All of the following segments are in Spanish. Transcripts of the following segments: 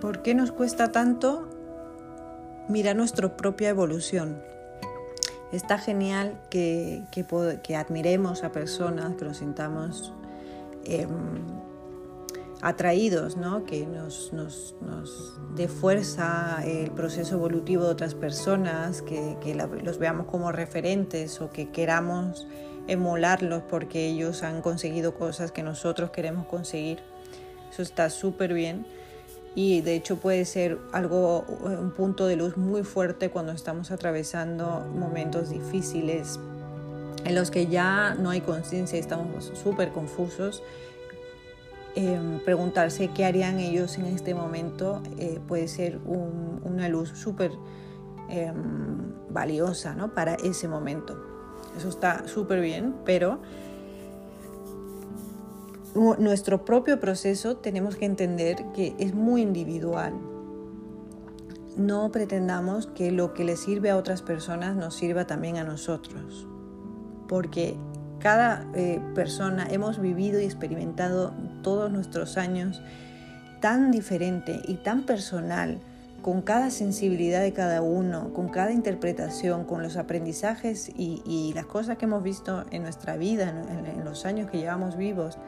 ¿Por qué nos cuesta tanto mirar nuestra propia evolución? Está genial que, que, admiremos a personas, que nos sintamos em, atraídos, ¿no? que nos, nos, nos, dé fuerza el proceso evolutivo de otras personas, que, que los veamos como referentes o que queramos emularlos porque ellos han conseguido cosas que nosotros queremos conseguir. Eso está súper bien y de hecho puede ser algo, un punto de luz muy fuerte cuando estamos atravesando momentos difíciles en los que ya no hay conciencia y estamos súper confusos Em, preguntarse qué harían ellos en este momento eh, puede ser una luz súper em, valiosa ¿no? para ese momento. Eso está súper bien, pero nuestro propio proceso tenemos que entender que es muy individual. No pretendamos que lo que le sirve a otras personas nos sirva también a nosotros, porque cada eh, persona hemos vivido y experimentado todos nuestros años tan diferente y tan personal, con cada sensibilidad de cada uno, con cada interpretación, con los aprendizajes y, las cosas que hemos visto en nuestra vida, en, los años que llevamos vivos.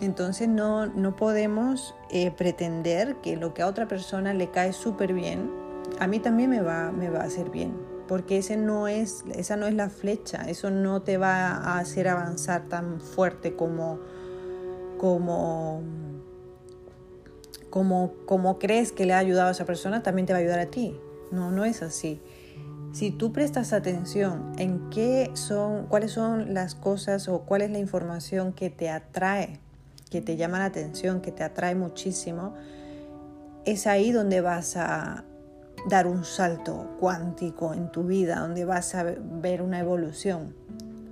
Entonces no, no podemos eh, pretender que lo que a otra persona le cae súper bien, a mí también me va, me va a hacer bien porque ese no es, esa no es la flecha, eso no te va a hacer avanzar tan fuerte como, como, como, como crees que le ha ayudado a esa persona, también te va a ayudar a ti. No, no es así. Si tú prestas atención en qué son, cuáles son las cosas o cuál es la información que te atrae, que te llama la atención, que te atrae muchísimo, es ahí donde vas a, dar un salto cuántico en tu vida, donde vas a ver una evolución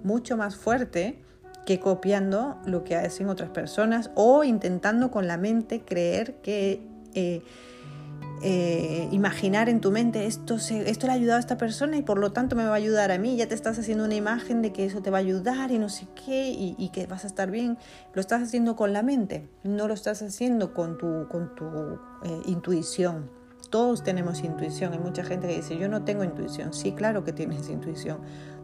mucho más fuerte que copiando lo que hacen otras personas o intentando con la mente creer que eh, eh, imaginar en tu mente esto, esto le ha ayudado a esta persona y por lo tanto me va a ayudar a mí. Ya te estás haciendo una imagen de que eso te va a ayudar y no sé qué y, que vas a estar bien. Lo estás haciendo con la mente, no lo estás haciendo con tu, con tu eh, intuición. Todos tenemos intuición. Hay mucha gente que dice, yo no tengo intuición. Sí, claro que tienes intuición.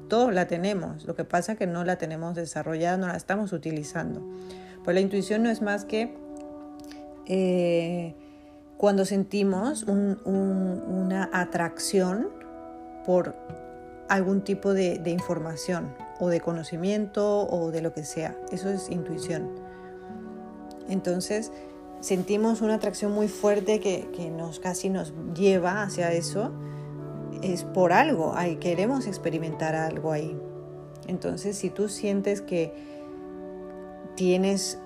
Todos la tenemos. Lo que pasa es que no la tenemos desarrollada, no la estamos utilizando. Pues la intuición no es más que eh, cuando sentimos una atracción por algún tipo de, de información o de conocimiento o de lo que sea. Eso es intuición. Entonces, sentimos una atracción muy fuerte que, nos casi nos lleva hacia eso, es por algo, ahí queremos experimentar algo ahí. Entonces, si tú sientes que tienes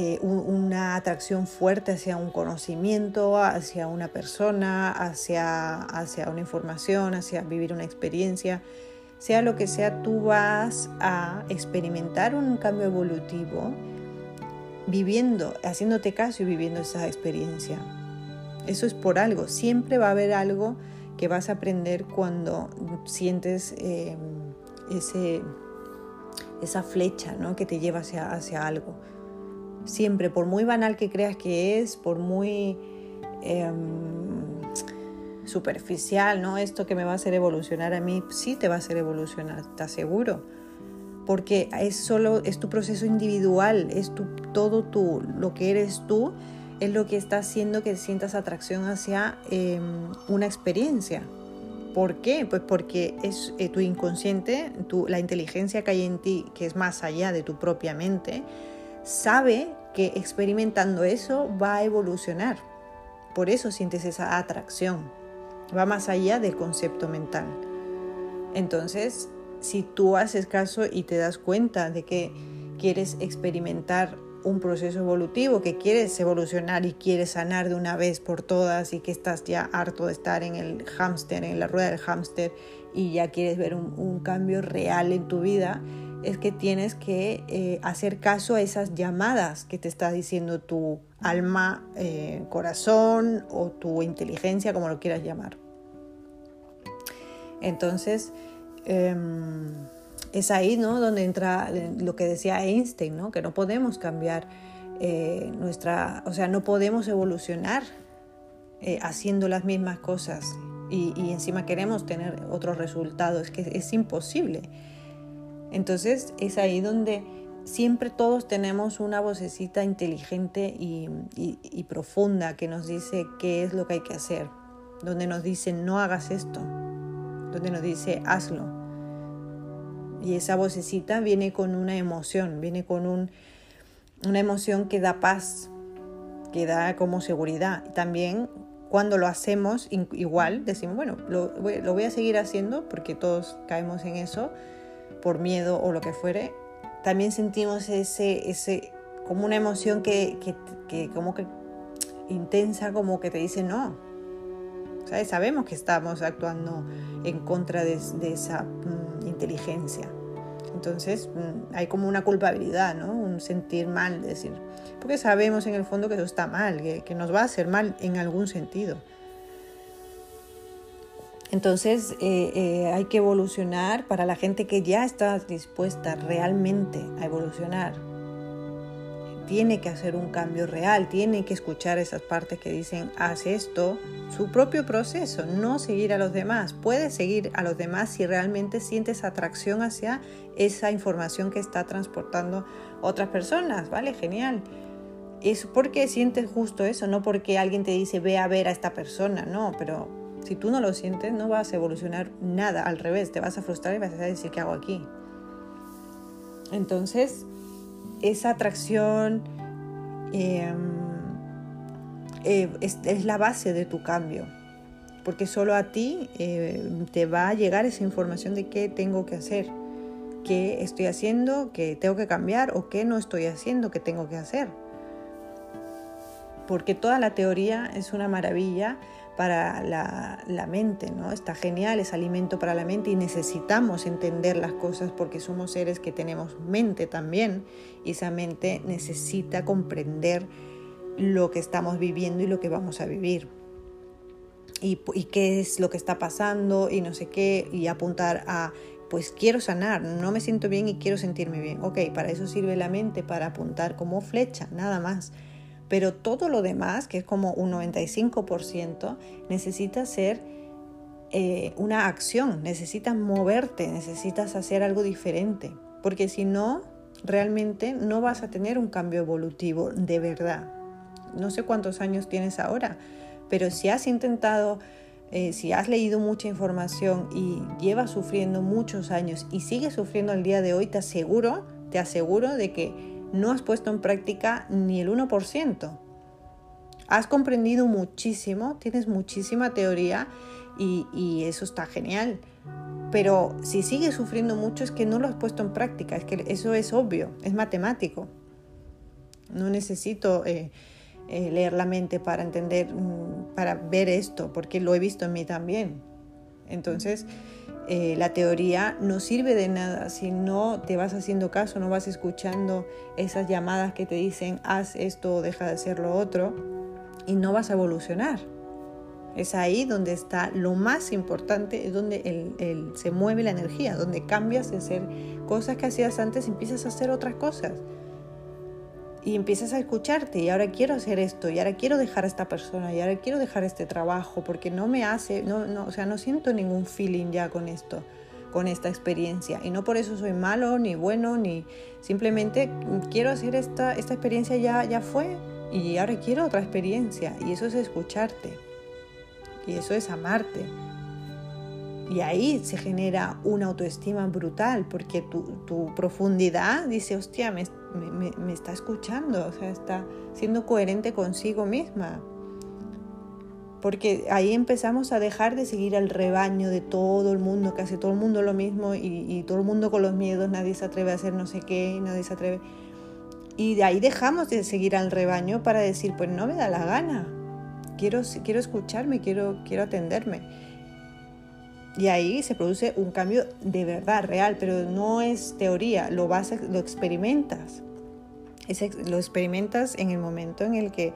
eh, una atracción fuerte hacia un conocimiento, hacia una persona, hacia, hacia una información, hacia vivir una experiencia, sea lo que sea, tú vas a experimentar un cambio evolutivo viviendo, haciéndote caso y viviendo esa experiencia. Eso es por algo. Siempre va a haber algo que vas a aprender cuando sientes em, ese, esa flecha ¿no? que te lleva hacia, hacia algo. Siempre, por muy banal que creas que es, por muy em, superficial, ¿no? Esto que me va a hacer evolucionar a mí, sí te va a hacer evolucionar, te aseguro porque es solo es tu proceso individual, es tu, todo tú, lo que eres tú, es lo que está haciendo que sientas atracción hacia em, una experiencia. ¿Por qué? Pues porque es eh, tu inconsciente, tu, la inteligencia que hay en ti, que es más allá de tu propia mente, sabe que experimentando eso va a evolucionar. Por eso sientes esa atracción. Va más allá del concepto mental. Entonces, si tú haces caso y te das cuenta de que quieres experimentar un proceso evolutivo, que quieres evolucionar y quieres sanar de una vez por todas y que estás ya harto de estar en el hámster, en la rueda del hámster y ya quieres ver un, cambio real en tu vida, es que tienes que eh, hacer caso a esas llamadas que te está diciendo tu alma, eh, corazón o tu inteligencia, como lo quieras llamar. Entonces, Em, es ahí ¿no? donde entra lo que decía Einstein, ¿no? que no podemos cambiar eh, nuestra, o sea, no podemos evolucionar haciendo las mismas cosas y, y, encima queremos tener otros resultados, es que es imposible. Entonces es ahí donde siempre todos tenemos una vocecita inteligente y, profunda que nos dice qué es lo que hay que hacer, donde nos dice no hagas esto, donde nos dice hazlo. Y esa vocecita viene con una emoción, viene con un, una emoción que da paz, que da como seguridad. También cuando lo hacemos igual, decimos, bueno, lo, voy a seguir haciendo porque todos caemos en eso, por miedo o lo que fuere. También sentimos ese, ese como una emoción que, que, que como que intensa, como que te dice no. ¿Sabes? Sabemos que estamos actuando en contra de, de esa mm, inteligencia. Entonces mm, hay como una culpabilidad, ¿no? Un sentir mal, decir, porque sabemos en el fondo que eso está mal, que, nos va a hacer mal en algún sentido. Entonces eh, eh, hay que evolucionar para la gente que ya está dispuesta realmente a evolucionar. Tiene que hacer un cambio real, tiene que escuchar esas partes que dicen, haz esto, su propio proceso, no seguir a los demás. Puedes seguir a los demás si realmente sientes atracción hacia esa información que está transportando otras personas, ¿vale? Genial. Es porque sientes justo eso, no porque alguien te dice ve a ver a esta persona, no, pero si tú no lo sientes no vas a evolucionar nada, al revés, te vas a frustrar y vas a decir qué hago aquí. Entonces, esa atracción em, eh, es, la base de tu cambio, porque solo a ti eh, te va a llegar esa información de qué tengo que hacer, qué estoy haciendo, qué tengo que cambiar o qué no estoy haciendo, qué tengo que hacer porque toda la teoría es una maravilla para la, mente, ¿no? Está genial, es alimento para la mente y necesitamos entender las cosas porque somos seres que tenemos mente también y esa mente necesita comprender lo que estamos viviendo y lo que vamos a vivir. Y, y qué es lo que está pasando y no sé qué, y apuntar a pues quiero sanar, no me siento bien y quiero sentirme bien. Ok, para eso sirve la mente, para apuntar como flecha, nada más. Pero todo lo demás, que es como un 95%, necesita ser eh, una acción, necesitas moverte, necesitas hacer algo diferente, porque si no, realmente no vas a tener un cambio evolutivo de verdad. No sé cuántos años tienes ahora, pero si has intentado, eh, si has leído mucha información y llevas sufriendo muchos años y sigues sufriendo al día de hoy, te aseguro, te aseguro de que no has puesto en práctica ni el 1%. Has comprendido muchísimo, tienes muchísima teoría y, eso está genial. Pero si sigues sufriendo mucho es que no lo has puesto en práctica, es que eso es obvio, es matemático. No necesito eh, eh, leer la mente para entender, mm, para ver esto, porque lo he visto en mí también. Entonces, eh, la teoría no sirve de nada si no te vas haciendo caso, no vas escuchando esas llamadas que te dicen haz esto o deja de hacer lo otro y no vas a evolucionar. Es ahí donde está lo más importante, es donde se mueve la energía, donde cambias de hacer cosas que hacías antes y empiezas a hacer otras cosas y empiezas a escucharte y ahora quiero hacer esto y ahora quiero dejar a esta persona y ahora quiero dejar este trabajo porque no me hace, no, no, o sea, no siento ningún feeling ya con esto, con esta experiencia. Y no por eso soy malo ni bueno ni simplemente quiero hacer esta, esta experiencia ya, ya fue y ahora quiero otra experiencia. Y eso es escucharte y eso es amarte. Y ahí se genera una autoestima brutal porque tu, tu profundidad dice, hostia, me, está escuchando, o sea, está siendo coherente consigo misma. Porque ahí empezamos a dejar de seguir al rebaño de todo el mundo, que hace todo el mundo lo mismo y, todo el mundo con los miedos, nadie se atreve a hacer no sé qué, nadie se atreve. Y de ahí dejamos de seguir al rebaño para decir, pues no me da la gana, quiero, quiero escucharme, quiero, quiero atenderme. Y ahí se produce un cambio de verdad, real, pero no es teoría, lo, vas lo experimentas. lo experimentas en el momento en el que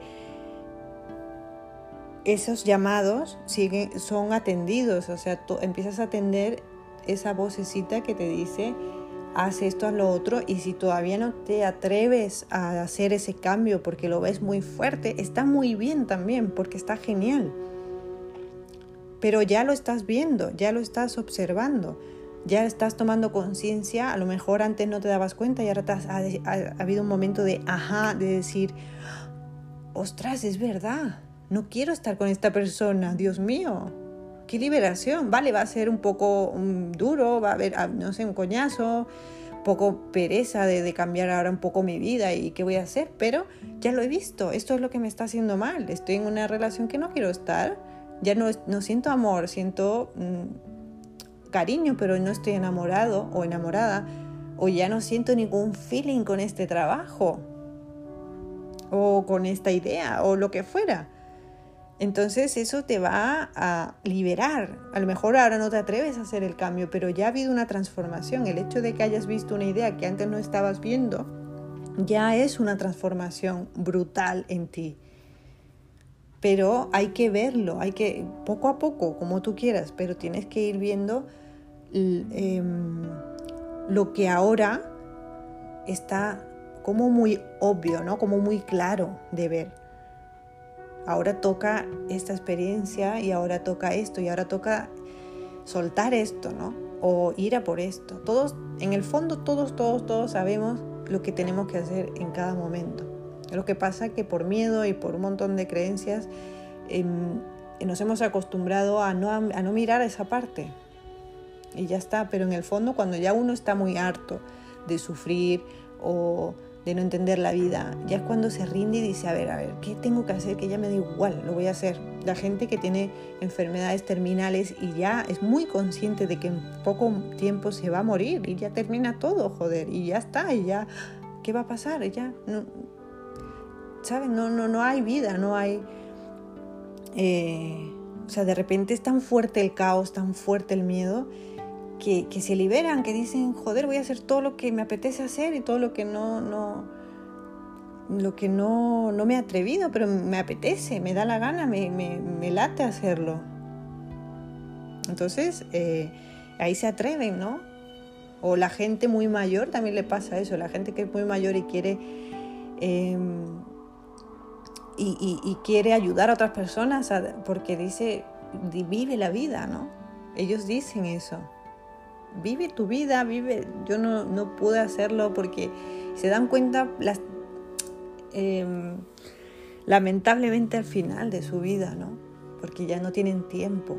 esos llamados siguen, son atendidos, o sea, tú empiezas a atender esa vocecita que te dice, haz esto, haz lo otro, y si todavía no te atreves a hacer ese cambio porque lo ves muy fuerte, está muy bien también, porque está genial. Pero ya lo estás viendo, ya lo estás observando, ya estás tomando conciencia, a lo mejor antes no te dabas cuenta y ahora ha, ha habido un momento de ajá, de decir, ostras, es verdad, no quiero estar con esta persona, Dios mío, qué liberación. Vale, va a ser un poco duro, va a haber, ah, no sé, un coñazo, poco pereza de, cambiar ahora un poco mi vida y qué voy a hacer, pero ya lo he visto, esto es lo que me está haciendo mal, estoy en una relación que no quiero estar, ya no, no siento amor, siento mm, cariño, pero no estoy enamorado o enamorada, o ya no siento ningún feeling con este trabajo o con esta idea o lo que fuera. Entonces eso te va a liberar. A lo mejor ahora no te atreves a hacer el cambio, pero ya ha habido una transformación. El hecho de que hayas visto una idea que antes no estabas viendo, ya es una transformación brutal en ti. Pero hay que verlo, hay que, poco a poco, como tú quieras, pero tienes que ir viendo em, lo que ahora está como muy obvio, ¿no? Como muy claro de ver ahora toca esta experiencia y ahora toca esto y ahora toca soltar esto, ¿no? O ir a por esto. Todos, en el fondo, todos, todos, todos sabemos lo que tenemos que hacer en cada momento. Lo que pasa que por miedo y por un montón de creencias em, nos hemos acostumbrado a no, a no mirar esa parte. Y ya está, pero en el fondo cuando ya uno está muy harto de sufrir o de no entender la vida. Ya es cuando se rinde y dice, a ver, a ver, ¿qué tengo que hacer? Que ya me da igual, lo voy a hacer. La gente que tiene enfermedades terminales y ya es muy consciente de que en poco tiempo se va a morir y ya termina todo, joder, y ya está, y ya, ¿qué va a pasar? Ya, no, ¿sabes? No, no, no hay vida, no hay... Eh, o sea, de repente es tan fuerte el caos, tan fuerte el miedo que, se liberan, que dicen, joder, voy a hacer todo lo que me apetece hacer y todo lo que no, no, lo que no, no me he atrevido, pero me apetece, me da la gana, me, me, late hacerlo. Entonces, eh, ahí se atreven, ¿no? O la gente muy mayor también le pasa eso, la gente que es muy mayor y quiere, em, y, quiere ayudar a otras personas porque dice, vive la vida, ¿no? Ellos dicen eso vive tu vida, vive. Yo no, no pude hacerlo porque se dan cuenta em, lamentablemente al final de su vida, ¿no? Porque ya no tienen tiempo.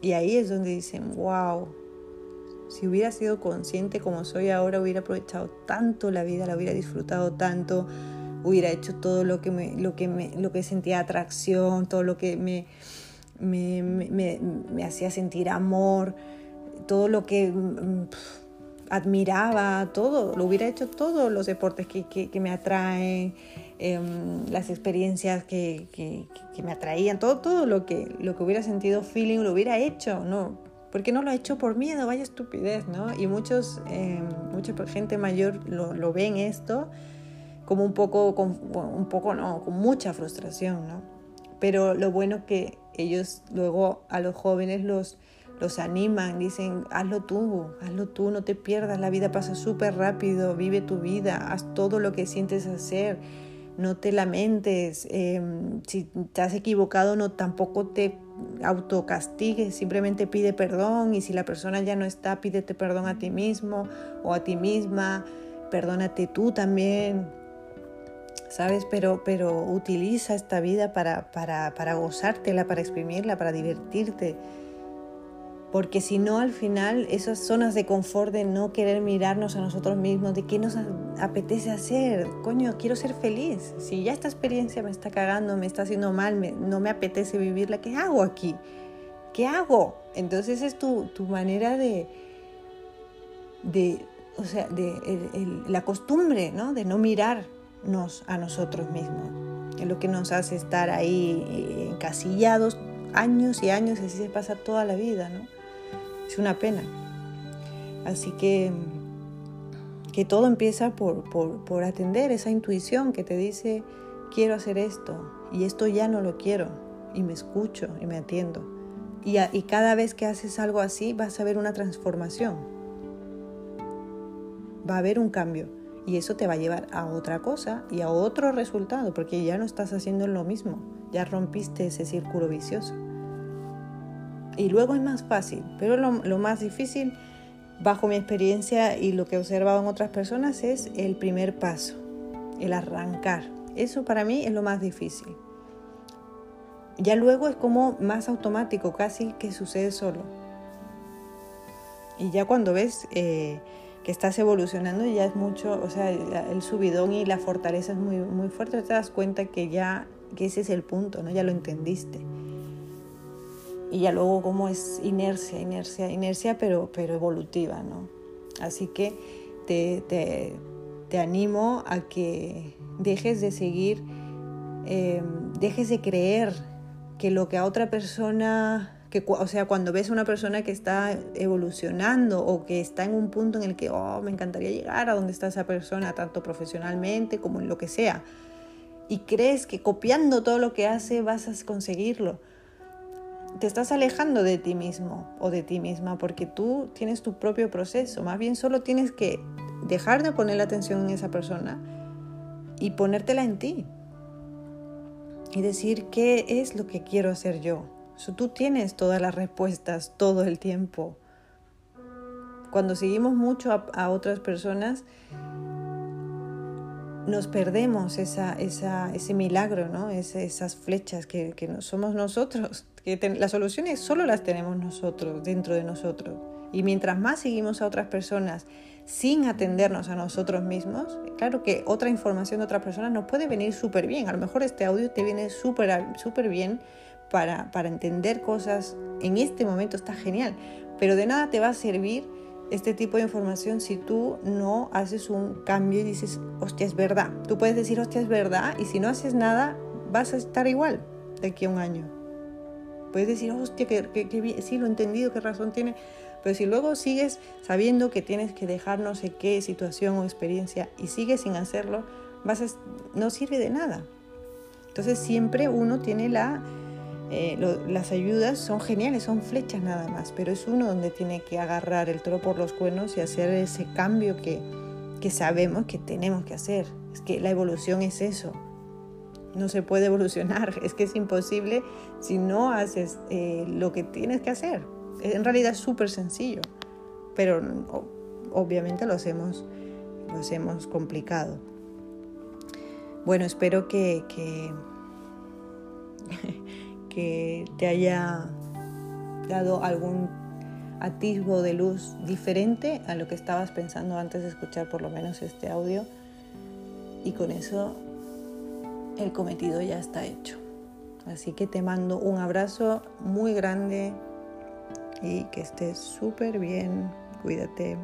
Y ahí es donde dicen, wow, si hubiera sido consciente como soy ahora, hubiera aprovechado tanto la vida, la hubiera disfrutado tanto, hubiera hecho todo lo que me, lo que me, lo que sentía atracción, todo lo que me, me, me, me hacía sentir amor, todo lo que mm, admiraba, todo, lo hubiera hecho todos los deportes que, que, me atraen, em, las experiencias que, que, me atraían, todo, todo lo que, lo que hubiera sentido feeling lo hubiera hecho, ¿no? porque no lo ha hecho por miedo? Vaya estupidez, ¿no? Y muchos, eh, mucha gente mayor lo, lo, ven esto como un poco, con, un poco, no, con mucha frustración, ¿no? Pero lo bueno que ellos luego a los jóvenes los, los animan, dicen, hazlo tú, hazlo tú, no te pierdas, la vida pasa súper rápido, vive tu vida, haz todo lo que sientes hacer, no te lamentes, em, si te has equivocado no tampoco te autocastigues, simplemente pide perdón y si la persona ya no está, pídete perdón a ti mismo o a ti misma, perdónate tú también, ¿sabes? Pero, pero utiliza esta vida para, para, para gozártela, para exprimirla, para divertirte porque si no al final esas zonas de confort de no querer mirarnos a nosotros mismos, de qué nos apetece hacer, coño, quiero ser feliz, si ya esta experiencia me está cagando, me está haciendo mal, no me apetece vivirla, ¿qué hago aquí? ¿Qué hago? Entonces es tu, tu manera de, de, o sea, de la costumbre, ¿no? De no mirarnos a nosotros mismos. Es lo que nos hace estar ahí eh, encasillados años y años, así se pasa toda la vida, ¿no? Es una pena. Así que, que todo empieza por, por, atender esa intuición que te dice, quiero hacer esto y esto ya no lo quiero y me escucho y me atiendo. Y, y, cada vez que haces algo así vas a ver una transformación. va a haber un cambio y eso te va a llevar a otra cosa y a otro resultado, porque ya no estás haciendo lo mismo, ya rompiste ese círculo vicioso. Y luego es más fácil, pero lo, más difícil, bajo mi experiencia y lo que he observado en otras personas, es el primer paso, el arrancar. Eso para mí es lo más difícil. Ya luego es como más automático, casi que sucede solo. Y ya cuando ves... Eh, que estás evolucionando y ya es mucho, o sea, el subidón y la fortaleza es muy, muy fuerte, te das cuenta que ya, que ese es el punto, ¿no? Ya lo entendiste. Y ya luego como es inercia, inercia, inercia, pero, pero evolutiva, ¿no? Así que te, te, te animo a que dejes de seguir, eh, dejes de creer que lo que a otra persona o sea, cuando ves a una persona que está evolucionando o que está en un punto en el que, oh, me encantaría llegar a donde está esa persona, tanto profesionalmente como en lo que sea, y crees que copiando todo lo que hace vas a conseguirlo, te estás alejando de ti mismo o de ti misma porque tú tienes tu propio proceso, más bien solo tienes que dejar de poner la atención en esa persona y ponértela en ti y decir qué es lo que quiero hacer yo, tú tienes todas las respuestas todo el tiempo. Cuando seguimos mucho a, otras personas, nos perdemos esa, ese milagro, ¿no? esas flechas que, que somos nosotros. Que las soluciones solo las tenemos nosotros, dentro de nosotros. Y mientras más seguimos a otras personas sin atendernos a nosotros mismos, claro que otra información de otras personas nos puede venir súper bien. A lo mejor este audio te viene súper bien para, entender cosas en este momento está genial, pero de nada te va a servir este tipo de información si tú no haces un cambio y dices, hostia, es verdad. Tú puedes decir, hostia, es verdad, y si no haces nada, vas a estar igual de aquí a un año. Puedes decir, hostia, que, que, sí, lo he entendido, qué razón tiene. Pero si luego sigues sabiendo que tienes que dejar no sé qué situación o experiencia y sigues sin hacerlo, vas no sirve de nada. Entonces siempre uno tiene la eh, las ayudas son geniales, son flechas nada más, pero es uno donde tiene que agarrar el toro por los cuernos y hacer ese cambio que, que sabemos que tenemos que hacer. Es que la evolución es eso. No se puede evolucionar, es que es imposible si no haces eh, lo que tienes que hacer. En realidad es súper sencillo, pero obviamente lo hacemos, lo hacemos complicado. Bueno, espero que, que que te haya dado algún atisbo de luz diferente a lo que estabas pensando antes de escuchar por lo menos este audio. Y con eso el cometido ya está hecho. Así que te mando un abrazo muy grande y que estés súper bien. Cuídate.